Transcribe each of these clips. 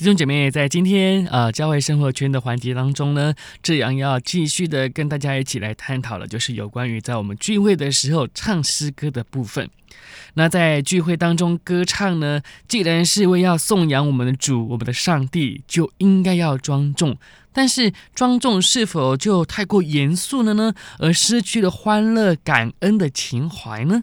弟兄姐妹，在今天呃教会生活圈的环节当中呢，志阳要继续的跟大家一起来探讨了，就是有关于在我们聚会的时候唱诗歌的部分。那在聚会当中歌唱呢，既然是为要颂扬我们的主、我们的上帝，就应该要庄重。但是庄重是否就太过严肃了呢？而失去了欢乐、感恩的情怀呢？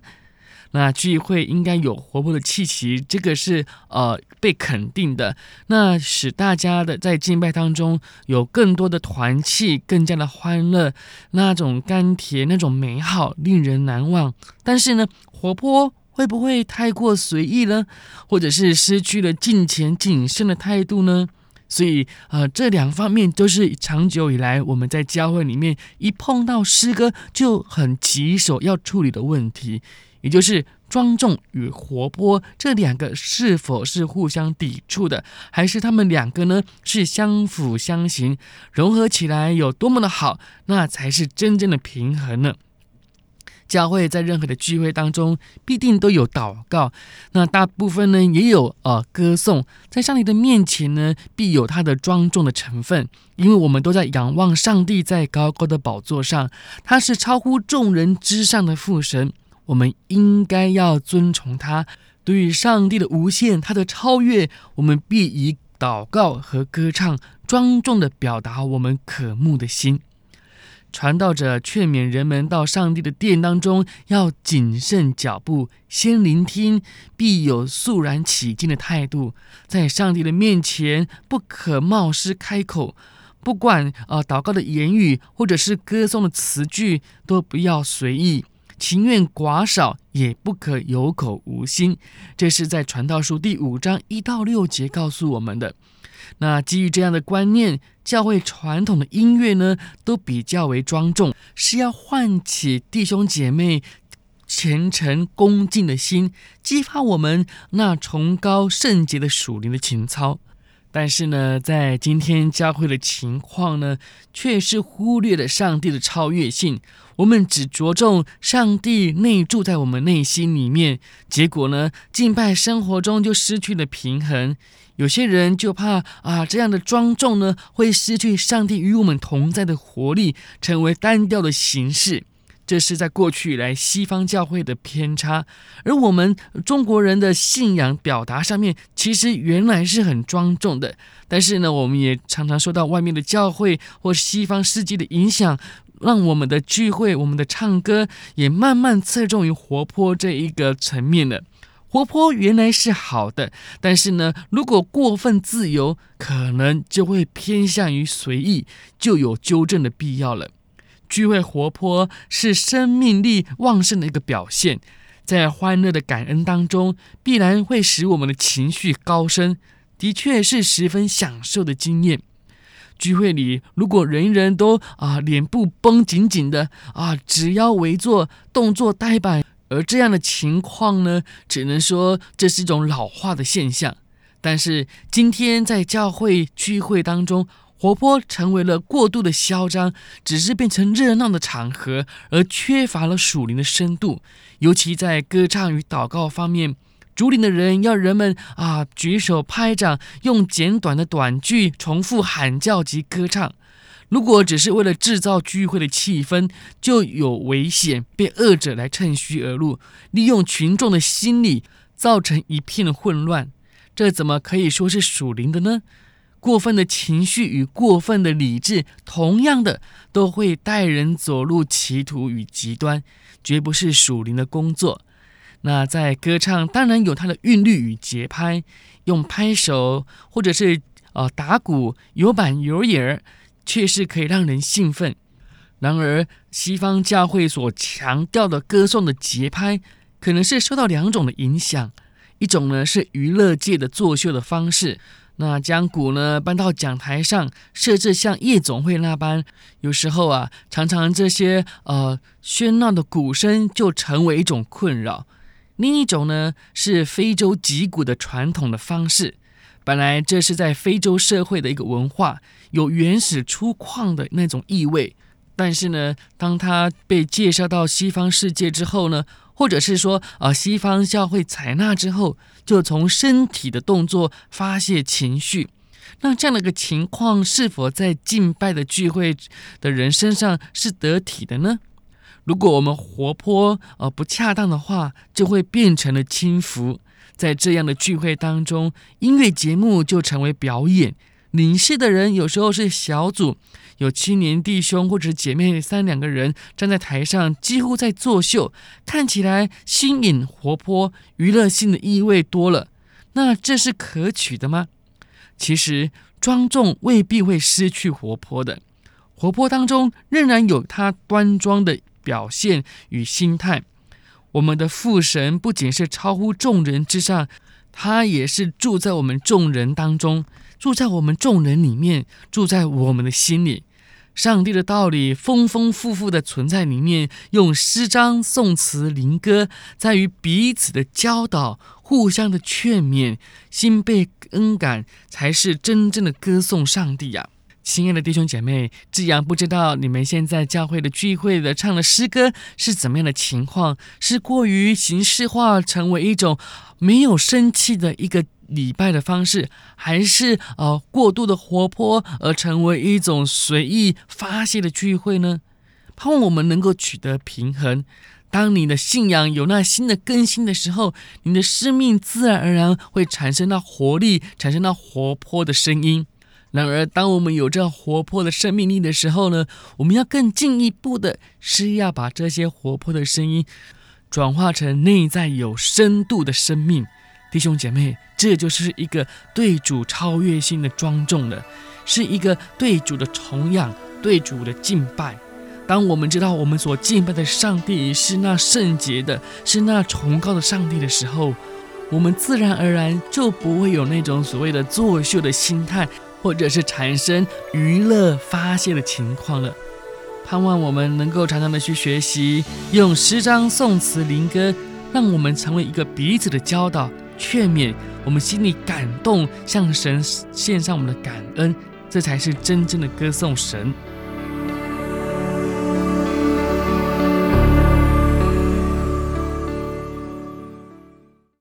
那聚会应该有活泼的气息，这个是呃被肯定的。那使大家的在敬拜当中有更多的团气，更加的欢乐，那种甘甜，那种美好，令人难忘。但是呢，活泼会不会太过随意呢？或者是失去了敬虔谨慎的态度呢？所以呃，这两方面都是长久以来我们在教会里面一碰到诗歌就很棘手要处理的问题。也就是庄重与活泼这两个是否是互相抵触的，还是他们两个呢是相辅相成，融合起来有多么的好，那才是真正的平衡呢？教会在任何的聚会当中必定都有祷告，那大部分呢也有呃歌颂，在上帝的面前呢必有他的庄重的成分，因为我们都在仰望上帝在高高的宝座上，他是超乎众人之上的父神。我们应该要尊崇他，对于上帝的无限，他的超越，我们必以祷告和歌唱庄重地表达我们渴慕的心。传道者劝勉人们到上帝的殿当中要谨慎脚步，先聆听，必有肃然起敬的态度，在上帝的面前不可冒失开口，不管、呃、祷告的言语或者是歌颂的词句，都不要随意。情愿寡少，也不可有口无心。这是在《传道书》第五章一到六节告诉我们的。那基于这样的观念，教会传统的音乐呢，都比较为庄重，是要唤起弟兄姐妹虔诚恭敬的心，激发我们那崇高圣洁的属灵的情操。但是呢，在今天教会的情况呢，却是忽略了上帝的超越性。我们只着重上帝内住在我们内心里面，结果呢，敬拜生活中就失去了平衡。有些人就怕啊，这样的庄重呢，会失去上帝与我们同在的活力，成为单调的形式。这是在过去以来西方教会的偏差，而我们中国人的信仰表达上面，其实原来是很庄重的。但是呢，我们也常常受到外面的教会或西方世界的影响，让我们的聚会、我们的唱歌也慢慢侧重于活泼这一个层面了。活泼原来是好的，但是呢，如果过分自由，可能就会偏向于随意，就有纠正的必要了。聚会活泼是生命力旺盛的一个表现，在欢乐的感恩当中，必然会使我们的情绪高升，的确是十分享受的经验。聚会里，如果人人都啊脸部绷紧紧的啊，直腰围坐，动作呆板，而这样的情况呢，只能说这是一种老化的现象。但是今天在教会聚会当中，活泼成为了过度的嚣张，只是变成热闹的场合，而缺乏了属灵的深度。尤其在歌唱与祷告方面，主领的人要人们啊举手拍掌，用简短的短句重复喊叫及歌唱。如果只是为了制造聚会的气氛，就有危险被恶者来趁虚而入，利用群众的心理，造成一片混乱。这怎么可以说是属灵的呢？过分的情绪与过分的理智，同样的都会带人走入歧途与极端，绝不是属灵的工作。那在歌唱，当然有它的韵律与节拍，用拍手或者是呃打鼓、有板有眼儿，确实可以让人兴奋。然而，西方教会所强调的歌颂的节拍，可能是受到两种的影响，一种呢是娱乐界的作秀的方式。那将鼓呢搬到讲台上，设置像夜总会那般，有时候啊，常常这些呃喧闹的鼓声就成为一种困扰。另一种呢是非洲击鼓的传统的方式，本来这是在非洲社会的一个文化，有原始粗犷的那种意味。但是呢，当它被介绍到西方世界之后呢，或者是说，呃，西方教会采纳之后，就从身体的动作发泄情绪。那这样的一个情况，是否在敬拜的聚会的人身上是得体的呢？如果我们活泼而不恰当的话，就会变成了轻浮。在这样的聚会当中，音乐节目就成为表演。领事的人有时候是小组，有青年弟兄或者姐妹三两个人站在台上，几乎在作秀，看起来新颖活泼，娱乐性的意味多了。那这是可取的吗？其实庄重未必会失去活泼的，活泼当中仍然有他端庄的表现与心态。我们的父神不仅是超乎众人之上，他也是住在我们众人当中。住在我们众人里面，住在我们的心里。上帝的道理丰丰富富的存在里面，用诗章、颂词、灵歌，在于彼此的教导、互相的劝勉，心被恩感，才是真正的歌颂上帝呀、啊！亲爱的弟兄姐妹，志扬不知道你们现在教会的聚会的唱的诗歌是怎么样的情况？是过于形式化，成为一种没有生气的一个礼拜的方式，还是呃过度的活泼而成为一种随意发泄的聚会呢？盼望我们能够取得平衡。当你的信仰有那新的更新的时候，你的生命自然而然会产生那活力，产生那活泼的声音。然而，当我们有这活泼的生命力的时候呢，我们要更进一步的是要把这些活泼的声音转化成内在有深度的生命。弟兄姐妹，这就是一个对主超越性的庄重了，是一个对主的崇仰、对主的敬拜。当我们知道我们所敬拜的上帝是那圣洁的，是那崇高的上帝的时候，我们自然而然就不会有那种所谓的作秀的心态，或者是产生娱乐发泄的情况了。盼望我们能够常常的去学习，用诗章、颂词、灵歌，让我们成为一个彼此的教导。劝勉我们心里感动，向神献上我们的感恩，这才是真正的歌颂神。